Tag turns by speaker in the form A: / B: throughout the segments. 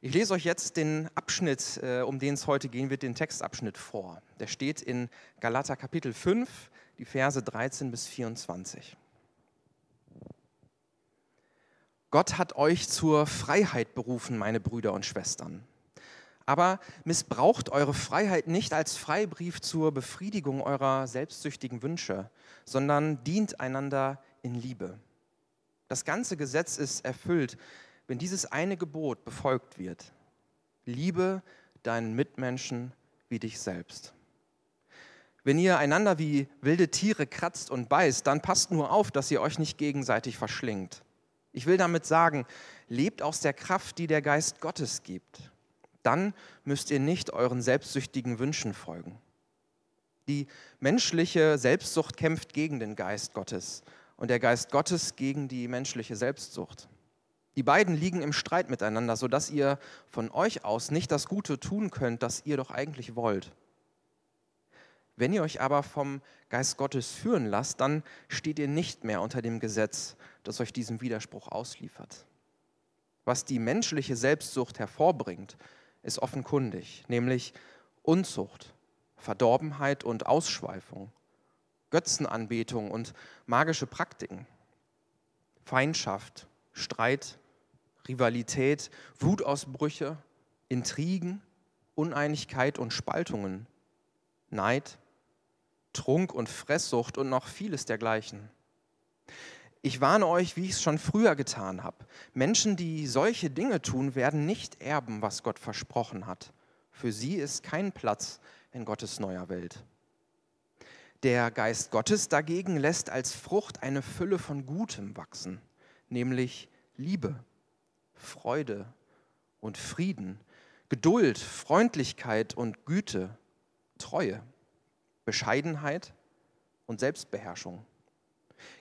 A: Ich lese euch jetzt den Abschnitt, äh, um den es heute gehen wird, den Textabschnitt vor. Der steht in Galater Kapitel 5, die Verse 13 bis 24. Gott hat euch zur Freiheit berufen, meine Brüder und Schwestern. Aber missbraucht eure Freiheit nicht als Freibrief zur Befriedigung eurer selbstsüchtigen Wünsche, sondern dient einander in Liebe. Das ganze Gesetz ist erfüllt, wenn dieses eine Gebot befolgt wird. Liebe deinen Mitmenschen wie dich selbst. Wenn ihr einander wie wilde Tiere kratzt und beißt, dann passt nur auf, dass ihr euch nicht gegenseitig verschlingt. Ich will damit sagen, lebt aus der Kraft, die der Geist Gottes gibt. Dann müsst ihr nicht euren selbstsüchtigen Wünschen folgen. Die menschliche Selbstsucht kämpft gegen den Geist Gottes und der Geist Gottes gegen die menschliche Selbstsucht. Die beiden liegen im Streit miteinander, sodass ihr von euch aus nicht das Gute tun könnt, das ihr doch eigentlich wollt. Wenn ihr euch aber vom Geist Gottes führen lasst, dann steht ihr nicht mehr unter dem Gesetz, das euch diesem Widerspruch ausliefert. Was die menschliche Selbstsucht hervorbringt, ist offenkundig, nämlich Unzucht, Verdorbenheit und Ausschweifung, Götzenanbetung und magische Praktiken, Feindschaft, Streit, Rivalität, Wutausbrüche, Intrigen, Uneinigkeit und Spaltungen, Neid, Trunk und Fresssucht und noch vieles dergleichen. Ich warne euch, wie ich es schon früher getan habe. Menschen, die solche Dinge tun, werden nicht erben, was Gott versprochen hat. Für sie ist kein Platz in Gottes neuer Welt. Der Geist Gottes dagegen lässt als Frucht eine Fülle von Gutem wachsen, nämlich Liebe, Freude und Frieden, Geduld, Freundlichkeit und Güte, Treue, Bescheidenheit und Selbstbeherrschung.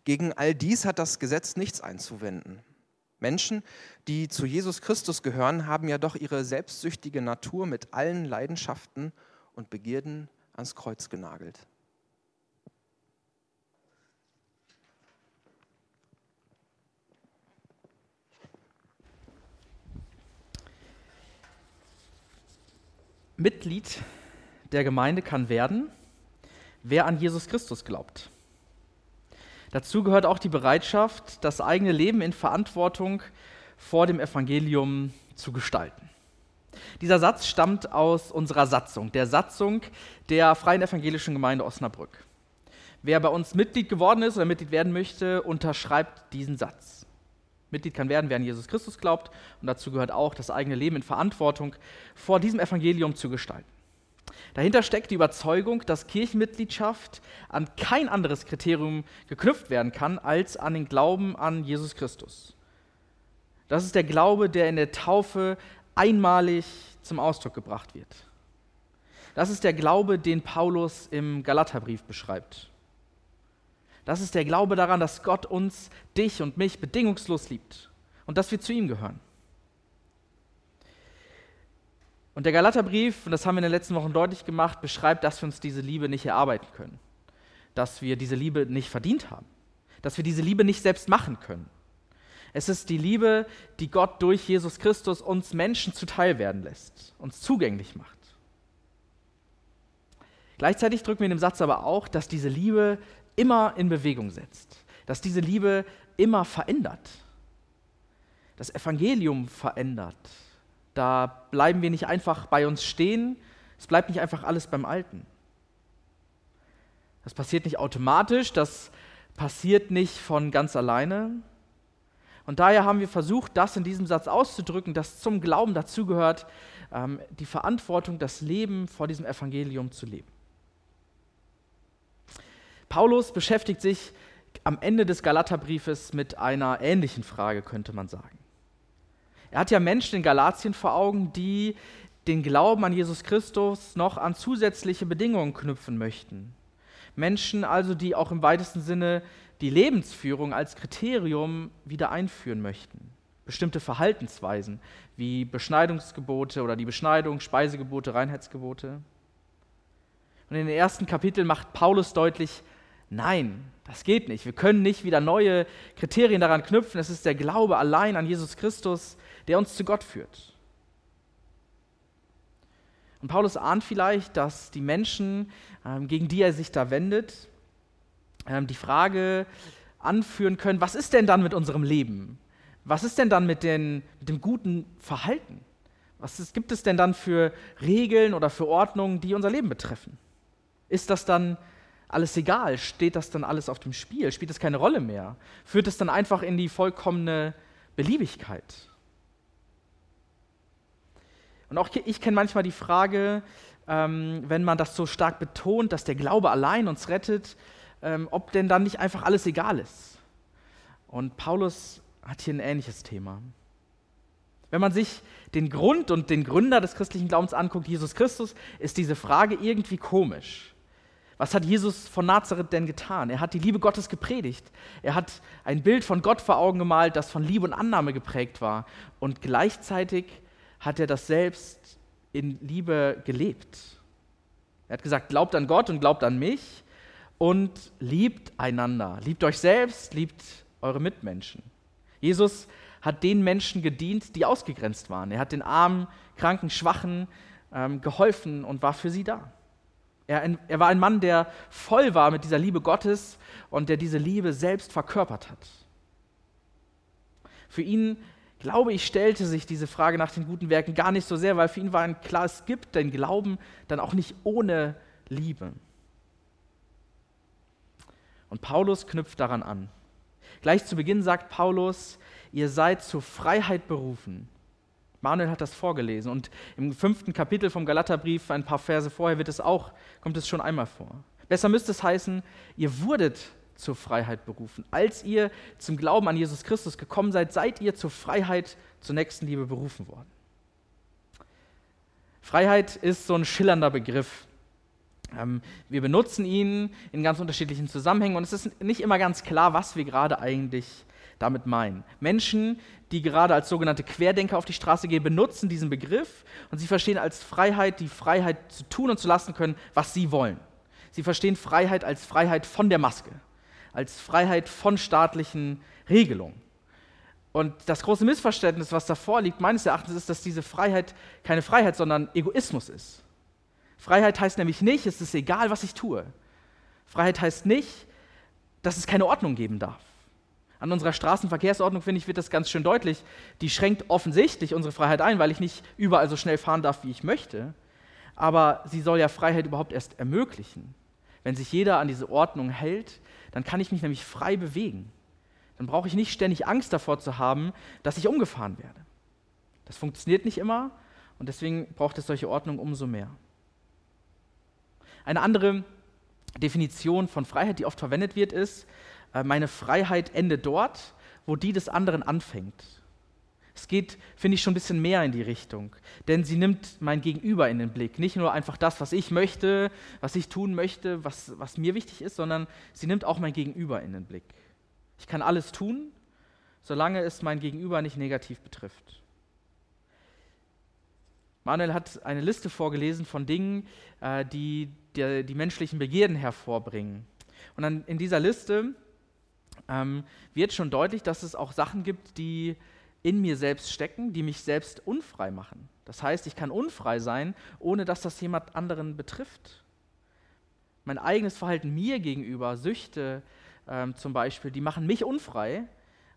A: Gegen all dies hat das Gesetz nichts einzuwenden. Menschen, die zu Jesus Christus gehören, haben ja doch ihre selbstsüchtige Natur mit allen Leidenschaften und Begierden ans Kreuz genagelt.
B: Mitglied der Gemeinde kann werden, wer an Jesus Christus glaubt. Dazu gehört auch die Bereitschaft, das eigene Leben in Verantwortung vor dem Evangelium zu gestalten. Dieser Satz stammt aus unserer Satzung, der Satzung der Freien Evangelischen Gemeinde Osnabrück. Wer bei uns Mitglied geworden ist oder Mitglied werden möchte, unterschreibt diesen Satz. Mitglied kann werden, wer an Jesus Christus glaubt. Und dazu gehört auch, das eigene Leben in Verantwortung vor diesem Evangelium zu gestalten. Dahinter steckt die Überzeugung, dass Kirchenmitgliedschaft an kein anderes Kriterium geknüpft werden kann als an den Glauben an Jesus Christus. Das ist der Glaube, der in der Taufe einmalig zum Ausdruck gebracht wird. Das ist der Glaube, den Paulus im Galaterbrief beschreibt. Das ist der Glaube daran, dass Gott uns, dich und mich bedingungslos liebt und dass wir zu ihm gehören. Und der Galaterbrief, und das haben wir in den letzten Wochen deutlich gemacht, beschreibt, dass wir uns diese Liebe nicht erarbeiten können, dass wir diese Liebe nicht verdient haben, dass wir diese Liebe nicht selbst machen können. Es ist die Liebe, die Gott durch Jesus Christus uns Menschen zuteil werden lässt, uns zugänglich macht. Gleichzeitig drücken wir in dem Satz aber auch, dass diese Liebe immer in Bewegung setzt, dass diese Liebe immer verändert. Das Evangelium verändert. Da bleiben wir nicht einfach bei uns stehen, es bleibt nicht einfach alles beim Alten. Das passiert nicht automatisch, das passiert nicht von ganz alleine. Und daher haben wir versucht, das in diesem Satz auszudrücken, dass zum Glauben dazugehört, ähm, die Verantwortung, das Leben vor diesem Evangelium zu leben. Paulus beschäftigt sich am Ende des Galaterbriefes mit einer ähnlichen Frage, könnte man sagen. Er hat ja Menschen in Galatien vor Augen, die den Glauben an Jesus Christus noch an zusätzliche Bedingungen knüpfen möchten. Menschen also, die auch im weitesten Sinne die Lebensführung als Kriterium wieder einführen möchten. Bestimmte Verhaltensweisen wie Beschneidungsgebote oder die Beschneidung, Speisegebote, Reinheitsgebote. Und in den ersten Kapiteln macht Paulus deutlich, Nein, das geht nicht. Wir können nicht wieder neue Kriterien daran knüpfen. Es ist der Glaube allein an Jesus Christus, der uns zu Gott führt. Und Paulus ahnt vielleicht, dass die Menschen, ähm, gegen die er sich da wendet, ähm, die Frage anführen können, was ist denn dann mit unserem Leben? Was ist denn dann mit, den, mit dem guten Verhalten? Was ist, gibt es denn dann für Regeln oder für Ordnungen, die unser Leben betreffen? Ist das dann alles egal? Steht das dann alles auf dem Spiel? Spielt es keine Rolle mehr? Führt es dann einfach in die vollkommene Beliebigkeit? Und auch ich kenne manchmal die Frage, ähm, wenn man das so stark betont, dass der Glaube allein uns rettet, ähm, ob denn dann nicht einfach alles egal ist. Und Paulus hat hier ein ähnliches Thema. Wenn man sich den Grund und den Gründer des christlichen Glaubens anguckt, Jesus Christus, ist diese Frage irgendwie komisch. Was hat Jesus von Nazareth denn getan? Er hat die Liebe Gottes gepredigt. Er hat ein Bild von Gott vor Augen gemalt, das von Liebe und Annahme geprägt war. Und gleichzeitig hat er das selbst in Liebe gelebt. Er hat gesagt, glaubt an Gott und glaubt an mich und liebt einander. Liebt euch selbst, liebt eure Mitmenschen. Jesus hat den Menschen gedient, die ausgegrenzt waren. Er hat den Armen, Kranken, Schwachen ähm, geholfen und war für sie da. Er, er war ein Mann, der voll war mit dieser Liebe Gottes und der diese Liebe selbst verkörpert hat. Für ihn, glaube ich, stellte sich diese Frage nach den guten Werken gar nicht so sehr, weil für ihn war ein klar, es gibt den Glauben dann auch nicht ohne Liebe. Und Paulus knüpft daran an. Gleich zu Beginn sagt Paulus, ihr seid zur Freiheit berufen. Manuel hat das vorgelesen und im fünften Kapitel vom Galaterbrief, ein paar Verse vorher, wird es auch, kommt es schon einmal vor. Besser müsste es heißen, ihr wurdet zur Freiheit berufen. Als ihr zum Glauben an Jesus Christus gekommen seid, seid ihr zur Freiheit, zur Nächstenliebe berufen worden. Freiheit ist so ein schillernder Begriff. Ähm, wir benutzen ihn in ganz unterschiedlichen Zusammenhängen und es ist nicht immer ganz klar, was wir gerade eigentlich damit meinen. Menschen, die gerade als sogenannte Querdenker auf die Straße gehen, benutzen diesen Begriff und sie verstehen als Freiheit die Freiheit zu tun und zu lassen können, was sie wollen. Sie verstehen Freiheit als Freiheit von der Maske, als Freiheit von staatlichen Regelungen. Und das große Missverständnis, was davor liegt, meines Erachtens, ist, dass diese Freiheit keine Freiheit, sondern Egoismus ist. Freiheit heißt nämlich nicht, es ist egal, was ich tue. Freiheit heißt nicht, dass es keine Ordnung geben darf. An unserer Straßenverkehrsordnung, finde ich, wird das ganz schön deutlich. Die schränkt offensichtlich unsere Freiheit ein, weil ich nicht überall so schnell fahren darf, wie ich möchte. Aber sie soll ja Freiheit überhaupt erst ermöglichen. Wenn sich jeder an diese Ordnung hält, dann kann ich mich nämlich frei bewegen. Dann brauche ich nicht ständig Angst davor zu haben, dass ich umgefahren werde. Das funktioniert nicht immer und deswegen braucht es solche Ordnung umso mehr. Eine andere Definition von Freiheit, die oft verwendet wird, ist, meine Freiheit endet dort, wo die des anderen anfängt. Es geht, finde ich, schon ein bisschen mehr in die Richtung, denn sie nimmt mein Gegenüber in den Blick. Nicht nur einfach das, was ich möchte, was ich tun möchte, was, was mir wichtig ist, sondern sie nimmt auch mein Gegenüber in den Blick. Ich kann alles tun, solange es mein Gegenüber nicht negativ betrifft. Manuel hat eine Liste vorgelesen von Dingen, äh, die, die die menschlichen Begierden hervorbringen. Und dann in dieser Liste ähm, wird schon deutlich, dass es auch Sachen gibt, die in mir selbst stecken, die mich selbst unfrei machen. Das heißt, ich kann unfrei sein, ohne dass das jemand anderen betrifft. Mein eigenes Verhalten mir gegenüber, Süchte ähm, zum Beispiel, die machen mich unfrei,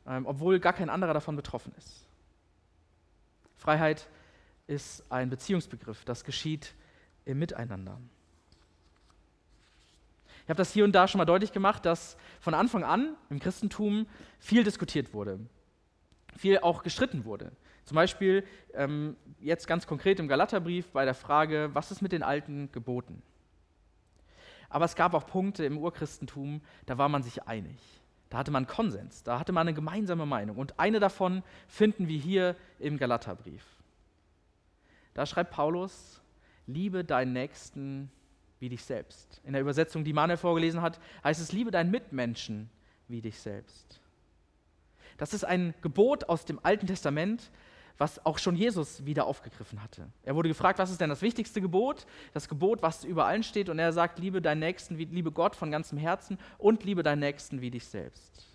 B: ähm, obwohl gar kein anderer davon betroffen ist. Freiheit ist ein Beziehungsbegriff, das geschieht im Miteinander. Ich habe das hier und da schon mal deutlich gemacht, dass von Anfang an im Christentum viel diskutiert wurde, viel auch gestritten wurde. Zum Beispiel ähm, jetzt ganz konkret im Galaterbrief bei der Frage, was ist mit den alten Geboten? Aber es gab auch Punkte im Urchristentum, da war man sich einig. Da hatte man Konsens, da hatte man eine gemeinsame Meinung. Und eine davon finden wir hier im Galaterbrief. Da schreibt Paulus, liebe deinen Nächsten wie dich selbst. In der Übersetzung, die Manuel vorgelesen hat, heißt es, liebe deinen Mitmenschen wie dich selbst. Das ist ein Gebot aus dem Alten Testament, was auch schon Jesus wieder aufgegriffen hatte. Er wurde gefragt, was ist denn das wichtigste Gebot? Das Gebot, was über allen steht, und er sagt, liebe deinen Nächsten, wie, liebe Gott von ganzem Herzen und liebe deinen Nächsten wie dich selbst.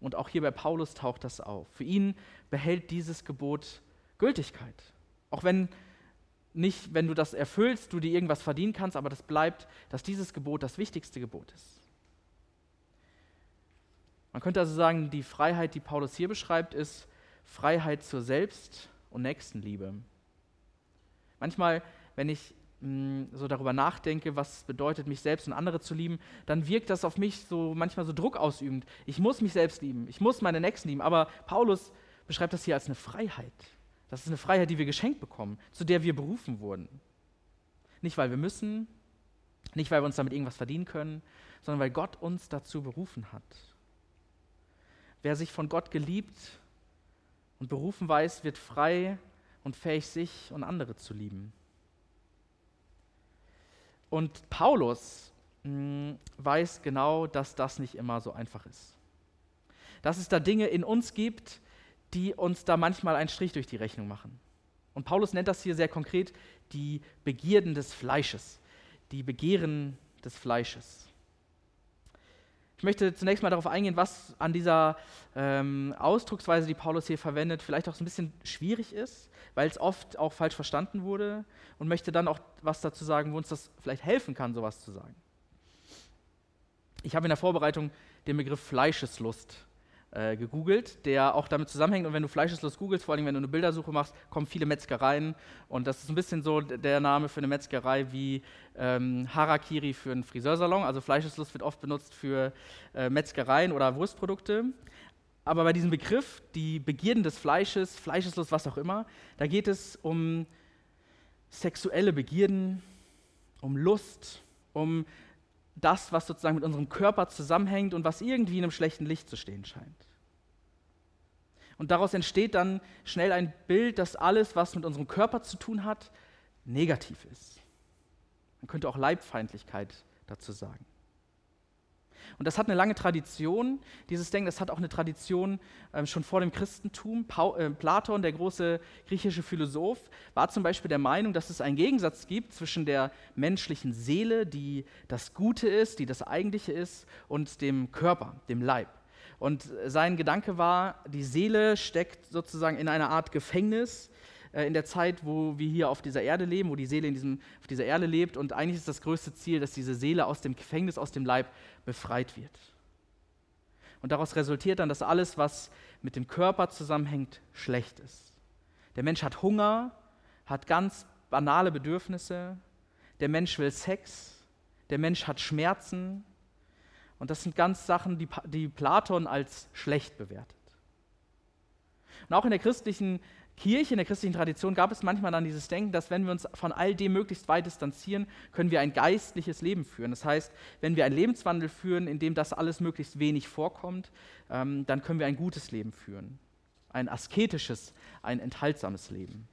B: Und auch hier bei Paulus taucht das auf. Für ihn behält dieses Gebot Gültigkeit. Auch wenn nicht, wenn du das erfüllst, du dir irgendwas verdienen kannst, aber das bleibt, dass dieses Gebot das wichtigste Gebot ist. Man könnte also sagen, die Freiheit, die Paulus hier beschreibt, ist Freiheit zur Selbst- und Nächstenliebe. Manchmal, wenn ich mh, so darüber nachdenke, was bedeutet, mich selbst und andere zu lieben, dann wirkt das auf mich so manchmal so Druck ausübend. Ich muss mich selbst lieben, ich muss meine Nächsten lieben. Aber Paulus beschreibt das hier als eine Freiheit. Das ist eine Freiheit, die wir geschenkt bekommen, zu der wir berufen wurden. Nicht, weil wir müssen, nicht, weil wir uns damit irgendwas verdienen können, sondern weil Gott uns dazu berufen hat. Wer sich von Gott geliebt und berufen weiß, wird frei und fähig, sich und andere zu lieben. Und Paulus mh, hm, weiß genau, dass das nicht immer so einfach ist. Dass es da Dinge in uns gibt, die uns da manchmal einen Strich durch die Rechnung machen. Und Paulus nennt das hier sehr konkret die Begierden des Fleisches, die Begehren des Fleisches. Ich möchte zunächst mal darauf eingehen, was an dieser ähm, Ausdrucksweise, die Paulus hier verwendet, vielleicht auch so ein bisschen schwierig ist, weil es oft auch falsch verstanden wurde und möchte dann auch was dazu sagen, wo uns das vielleicht helfen kann, sowas zu sagen. Ich habe in der Vorbereitung den Begriff Fleischeslust äh, gegoogelt, der auch damit zusammenhängt. Und wenn du Fleischeslust googelst, vor allem wenn du eine Bildersuche machst, kommen viele Metzgereien. Und das ist ein bisschen so der Name für eine Metzgerei wie ähm, Harakiri für einen Friseursalon. Also Fleischeslust wird oft benutzt für äh, Metzgereien oder Wurstprodukte. Aber bei diesem Begriff, die Begierden des Fleisches, Fleischeslust, was auch immer, da geht es um sexuelle Begierden, um Lust, um das, was sozusagen mit unserem Körper zusammenhängt und was irgendwie in einem schlechten Licht zu stehen scheint. Und daraus entsteht dann schnell ein Bild, dass alles, was mit unserem Körper zu tun hat, negativ ist. Man könnte auch Leibfeindlichkeit dazu sagen. Und das hat eine lange Tradition, dieses Denken, das hat auch eine Tradition äh, schon vor dem Christentum. Paul, äh, Platon, der große griechische Philosoph, war zum Beispiel der Meinung, dass es einen Gegensatz gibt zwischen der menschlichen Seele, die das Gute ist, die das Eigentliche ist, und dem Körper, dem Leib. Und sein Gedanke war, die Seele steckt sozusagen in einer Art Gefängnis in der Zeit, wo wir hier auf dieser Erde leben, wo die Seele in diesem, auf dieser Erde lebt. Und eigentlich ist das größte Ziel, dass diese Seele aus dem Gefängnis, aus dem Leib befreit wird. Und daraus resultiert dann, dass alles, was mit dem Körper zusammenhängt, schlecht ist. Der Mensch hat Hunger, hat ganz banale Bedürfnisse. Der Mensch will Sex. Der Mensch hat Schmerzen. Und das sind ganz Sachen, die, die Platon als schlecht bewertet. Und auch in der christlichen Kirche, in der christlichen Tradition gab es manchmal dann dieses Denken, dass wenn wir uns von all dem möglichst weit distanzieren, können wir ein geistliches Leben führen. Das heißt, wenn wir einen Lebenswandel führen, in dem das alles möglichst wenig vorkommt, ähm, dann können wir ein gutes Leben führen. Ein asketisches, ein enthaltsames Leben.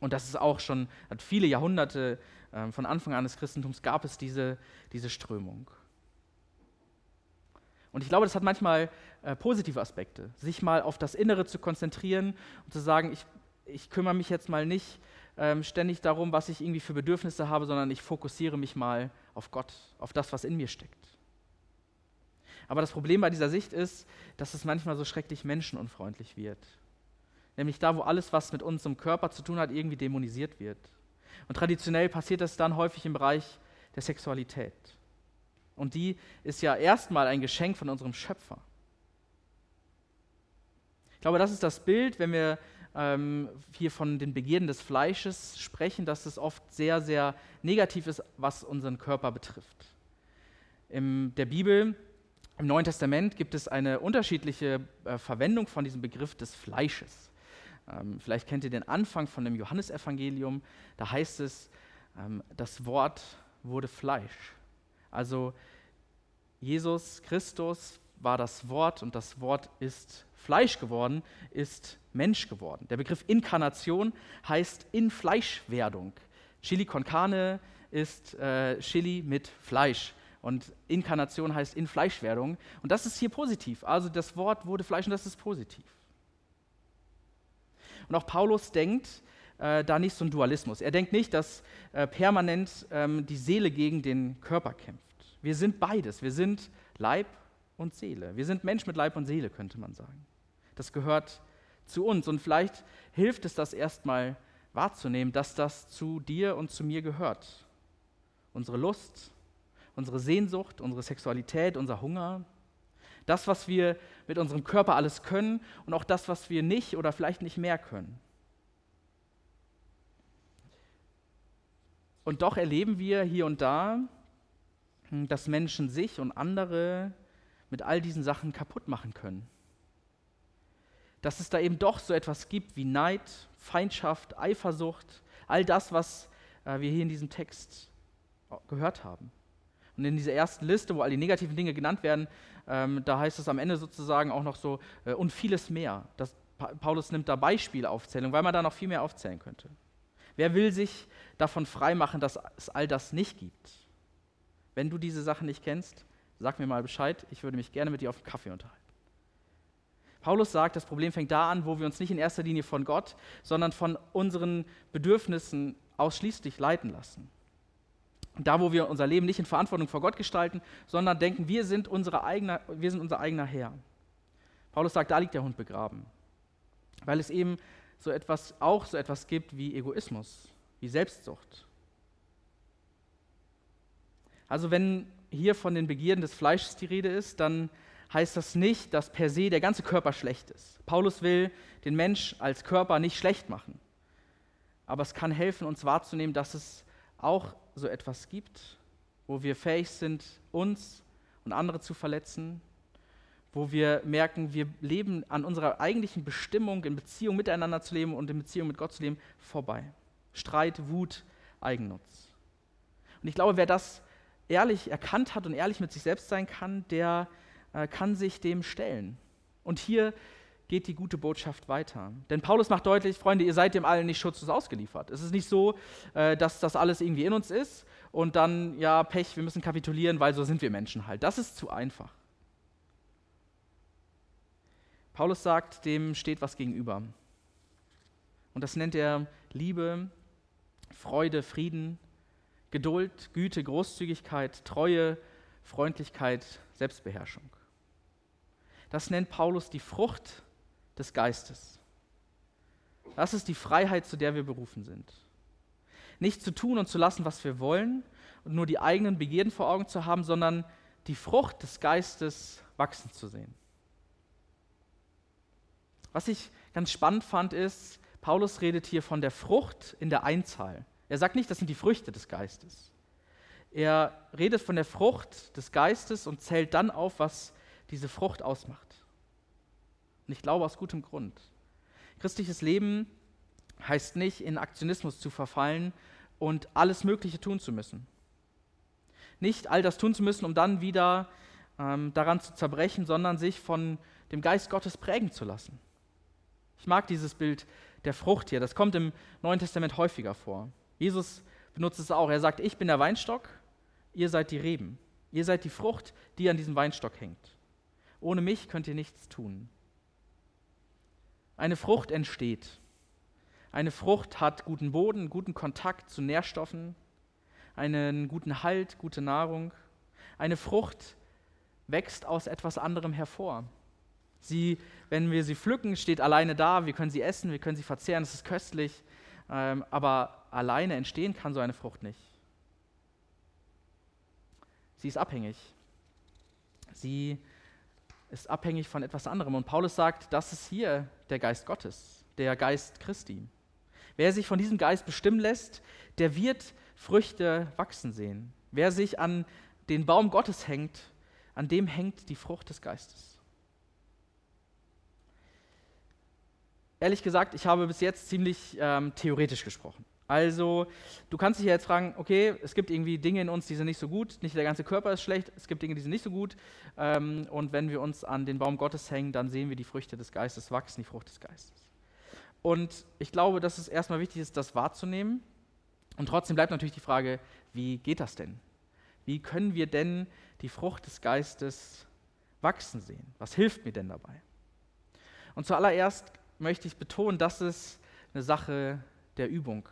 B: Und das ist auch schon, hat viele Jahrhunderte äh, von Anfang an des Christentums gab es diese, diese Strömung. Und ich glaube, das hat manchmal äh, positive Aspekte, sich mal auf das Innere zu konzentrieren und zu sagen, ich, ich kümmere mich jetzt mal nicht ähm, ständig darum, was ich irgendwie für Bedürfnisse habe, sondern ich fokussiere mich mal auf Gott, auf das, was in mir steckt. Aber das Problem bei dieser Sicht ist, dass es manchmal so schrecklich menschenunfreundlich wird. Nämlich da, wo alles, was mit unserem Körper zu tun hat, irgendwie dämonisiert wird. Und traditionell passiert das dann häufig im Bereich der Sexualität. Und die ist ja erstmal ein Geschenk von unserem Schöpfer. Ich glaube, das ist das Bild, wenn wir ähm, hier von den Begierden des Fleisches sprechen, dass es oft sehr, sehr negativ ist, was unseren Körper betrifft. In der Bibel, im Neuen Testament, gibt es eine unterschiedliche äh, Verwendung von diesem Begriff des Fleisches. Ähm, vielleicht kennt ihr den Anfang von dem Johannesevangelium. Da heißt es, ähm, das Wort wurde Fleisch. Also Jesus Christus war das Wort und das Wort ist Fleisch geworden, ist Mensch geworden. Der Begriff Inkarnation heißt in Fleischwerdung. Chili con carne ist äh, Chili mit Fleisch. Und Inkarnation heißt in Fleischwerdung. Und das ist hier positiv. Also das Wort wurde Fleisch und das ist positiv. Und auch Paulus denkt äh, da nicht so ein Dualismus. Er denkt nicht, dass äh, permanent ähm, die Seele gegen den Körper kämpft. Wir sind beides. Wir sind Leib und Seele. Wir sind Mensch mit Leib und Seele, könnte man sagen. Das gehört zu uns. Und vielleicht hilft es, das erstmal wahrzunehmen, dass das zu dir und zu mir gehört. Unsere Lust, unsere Sehnsucht, unsere Sexualität, unser Hunger, das, was wir mit unserem Körper alles können und auch das, was wir nicht oder vielleicht nicht mehr können. Und doch erleben wir hier und da, dass Menschen sich und andere mit all diesen Sachen kaputt machen können. Dass es da eben doch so etwas gibt wie Neid, Feindschaft, Eifersucht, all das, was äh, wir hier in diesem Text gehört haben. Und in dieser ersten Liste, wo all die negativen Dinge genannt werden, ähm, da heißt es am Ende sozusagen auch noch so, äh, und vieles mehr. Das, Paulus nimmt da Beispielaufzählung, weil man da noch viel mehr aufzählen könnte. Wer will sich davon freimachen, dass es all das nicht gibt? Wenn du diese Sachen nicht kennst, sag mir mal Bescheid, ich würde mich gerne mit dir auf einen Kaffee unterhalten. Paulus sagt, das Problem fängt da an, wo wir uns nicht in erster Linie von Gott, sondern von unseren Bedürfnissen ausschließlich leiten lassen. Da, wo wir unser Leben nicht in Verantwortung vor Gott gestalten, sondern denken, wir sind, unsere eigene, wir sind unser eigener Herr. Paulus sagt, da liegt der Hund begraben. Weil es eben so etwas, auch so etwas gibt wie Egoismus, wie Selbstsucht. Also wenn hier von den Begierden des Fleisches die Rede ist, dann heißt das nicht, dass per se der ganze Körper schlecht ist. Paulus will den Mensch als Körper nicht schlecht machen. Aber es kann helfen, uns wahrzunehmen, dass es auch so etwas gibt, wo wir fähig sind, uns und andere zu verletzen, wo wir merken, wir leben an unserer eigentlichen Bestimmung, in Beziehung miteinander zu leben und in Beziehung mit Gott zu leben, vorbei. Streit, Wut, Eigennutz. Und ich glaube, wer das ehrlich erkannt hat und ehrlich mit sich selbst sein kann, der äh, kann sich dem stellen. Und hier geht die gute Botschaft weiter. Denn Paulus macht deutlich, Freunde, ihr seid dem allen nicht schutzlos ausgeliefert. Es ist nicht so, äh, dass das alles irgendwie in uns ist und dann, ja, Pech, wir müssen kapitulieren, weil so sind wir Menschen halt. Das ist zu einfach. Paulus sagt, dem steht was gegenüber. Und das nennt er Liebe, Freude, Frieden, Geduld, Güte, Großzügigkeit, Treue, Freundlichkeit, Selbstbeherrschung. Das nennt Paulus die Frucht des Geistes. Das ist die Freiheit, zu der wir berufen sind. Nicht zu tun und zu lassen, was wir wollen und nur die eigenen Begierden vor Augen zu haben, sondern die Frucht des Geistes wachsen zu sehen. Was ich ganz spannend fand, ist, Paulus redet hier von der Frucht in der Einzahl. Er sagt nicht, das sind die Früchte des Geistes. Er redet von der Frucht des Geistes und zählt dann auf, was diese Frucht ausmacht. Und ich glaube aus gutem Grund. Christliches Leben heißt nicht, in Aktionismus zu verfallen und alles Mögliche tun zu müssen. Nicht all das tun zu müssen, um dann wieder ähm, daran zu zerbrechen, sondern sich von dem Geist Gottes prägen zu lassen. Ich mag dieses Bild der Frucht hier. Das kommt im Neuen Testament häufiger vor. Jesus benutzt es auch. Er sagt, ich bin der Weinstock, ihr seid die Reben. Ihr seid die Frucht, die an diesem Weinstock hängt. Ohne mich könnt ihr nichts tun. Eine Frucht entsteht. Eine Frucht hat guten Boden, guten Kontakt zu Nährstoffen, einen guten Halt, gute Nahrung. Eine Frucht wächst aus etwas anderem hervor. Sie, wenn wir sie pflücken, steht alleine da, wir können sie essen, wir können sie verzehren, es ist köstlich, ähm, aber alleine entstehen kann so eine Frucht nicht. Sie ist abhängig. Sie ist abhängig von etwas anderem. Und Paulus sagt, das ist hier der Geist Gottes, der Geist Christi. Wer sich von diesem Geist bestimmen lässt, der wird Früchte wachsen sehen. Wer sich an den Baum Gottes hängt, an dem hängt die Frucht des Geistes. Ehrlich gesagt, ich habe bis jetzt ziemlich ähm, theoretisch gesprochen. Also, du kannst dich jetzt fragen, okay, es gibt irgendwie Dinge in uns, die sind nicht so gut, nicht der ganze Körper ist schlecht, es gibt Dinge, die sind nicht so gut. Ähm, und wenn wir uns an den Baum Gottes hängen, dann sehen wir die Früchte des Geistes wachsen, die Frucht des Geistes. Und ich glaube, dass es erstmal wichtig ist, das wahrzunehmen. Und trotzdem bleibt natürlich die Frage, wie geht das denn? Wie können wir denn die Frucht des Geistes wachsen sehen? Was hilft mir denn dabei? Und zuallererst möchte ich betonen, dass es eine Sache der Übung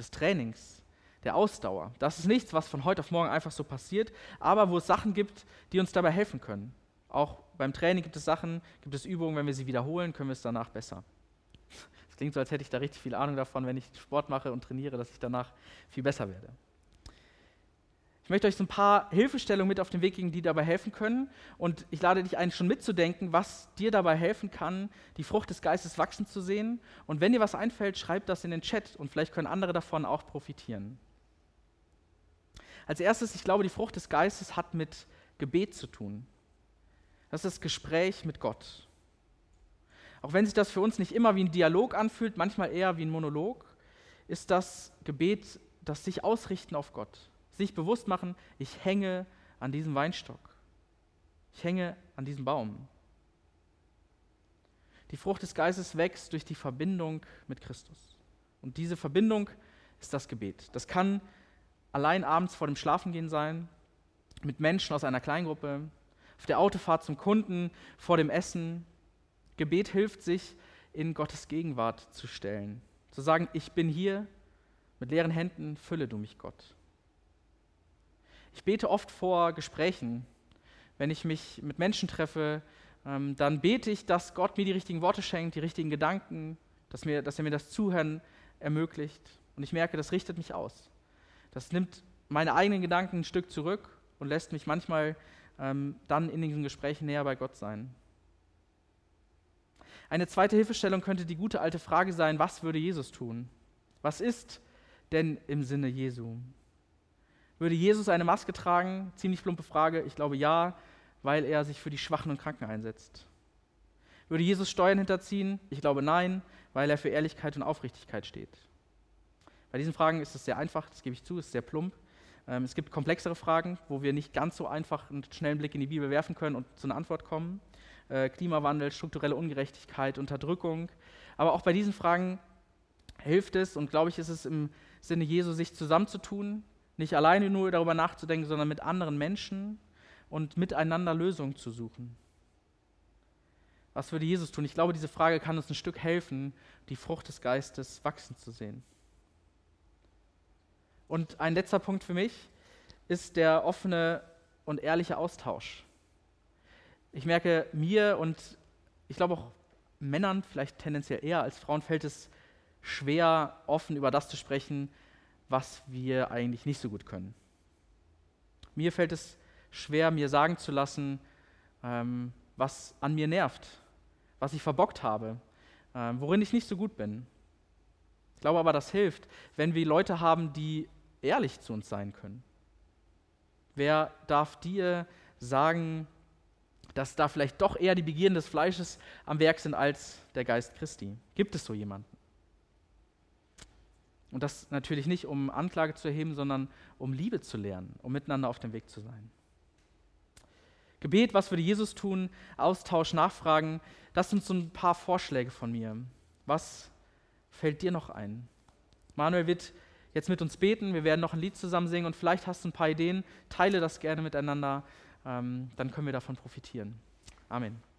B: des Trainings, der Ausdauer. Das ist nichts, was von heute auf morgen einfach so passiert, aber wo es Sachen gibt, die uns dabei helfen können. Auch beim Training gibt es Sachen, gibt es Übungen, wenn wir sie wiederholen, können wir es danach besser. Das klingt so, als hätte ich da richtig viel Ahnung davon, wenn ich Sport mache und trainiere, dass ich danach viel besser werde. Ich möchte euch so ein paar Hilfestellungen mit auf den Weg geben, die dabei helfen können. Und ich lade dich ein, schon mitzudenken, was dir dabei helfen kann, die Frucht des Geistes wachsen zu sehen. Und wenn dir was einfällt, schreib das in den Chat und vielleicht können andere davon auch profitieren. Als erstes, ich glaube, die Frucht des Geistes hat mit Gebet zu tun. Das ist das Gespräch mit Gott. Auch wenn sich das für uns nicht immer wie ein Dialog anfühlt, manchmal eher wie ein Monolog, ist das Gebet das sich ausrichten auf Gott sich bewusst machen, ich hänge an diesem Weinstock. Ich hänge an diesem Baum. Die Frucht des Geistes wächst durch die Verbindung mit Christus. Und diese Verbindung ist das Gebet. Das kann allein abends vor dem Schlafengehen sein, mit Menschen aus einer Kleingruppe, auf der Autofahrt zum Kunden, vor dem Essen. Gebet hilft sich, in Gottes Gegenwart zu stellen. Zu sagen, ich bin hier, mit leeren Händen fülle du mich, Gott. Ich bete oft vor Gesprächen. Wenn ich mich mit Menschen treffe, ähm, dann bete ich, dass Gott mir die richtigen Worte schenkt, die richtigen Gedanken, dass, mir, dass er mir das Zuhören ermöglicht. Und ich merke, das richtet mich aus. Das nimmt meine eigenen Gedanken ein Stück zurück und lässt mich manchmal ähm, dann in diesen Gesprächen näher bei Gott sein. Eine zweite Hilfestellung könnte die gute alte Frage sein, was würde Jesus tun? Was ist denn im Sinne Jesu? Würde Jesus eine Maske tragen? Ziemlich plumpe Frage. Ich glaube ja, weil er sich für die Schwachen und Kranken einsetzt. Würde Jesus Steuern hinterziehen? Ich glaube nein, weil er für Ehrlichkeit und Aufrichtigkeit steht. Bei diesen Fragen ist es sehr einfach, das gebe ich zu, ist sehr plump. Ähm, es gibt komplexere Fragen, wo wir nicht ganz so einfach einen schnellen Blick in die Bibel werfen können und zu einer Antwort kommen. Äh, Klimawandel, strukturelle Ungerechtigkeit, Unterdrückung. Aber auch bei diesen Fragen hilft es und glaube ich, ist es im Sinne Jesu, sich zusammenzutun, nicht alleine nur darüber nachzudenken, sondern mit anderen Menschen und miteinander Lösungen zu suchen. Was würde Jesus tun? Ich glaube, diese Frage kann uns ein Stück helfen, die Frucht des Geistes wachsen zu sehen. Und ein letzter Punkt für mich ist der offene und ehrliche Austausch. Ich merke mir und ich glaube auch Männern, vielleicht tendenziell eher als Frauen, fällt es schwer, offen über das zu sprechen, was wir eigentlich nicht so gut können. Mir fällt es schwer, mir sagen zu lassen, ähm, was an mir nervt, was ich verbockt habe, ähm, worin ich nicht so gut bin. Ich glaube aber, das hilft, wenn wir Leute haben, die ehrlich zu uns sein können. Wer darf dir sagen, dass da vielleicht doch eher die Begierden des Fleisches am Werk sind als der Geist Christi? Gibt es so jemanden? Und das natürlich nicht, um Anklage zu erheben, sondern um Liebe zu lernen, um miteinander auf dem Weg zu sein. Gebet, was würde Jesus tun? Austausch, Nachfragen. Das sind so ein paar Vorschläge von mir. Was fällt dir noch ein? Manuel wird jetzt mit uns beten. Wir werden noch ein Lied zusammen singen und vielleicht hast du ein paar Ideen. Teile das gerne miteinander. Ähm, dann können wir davon profitieren. Amen.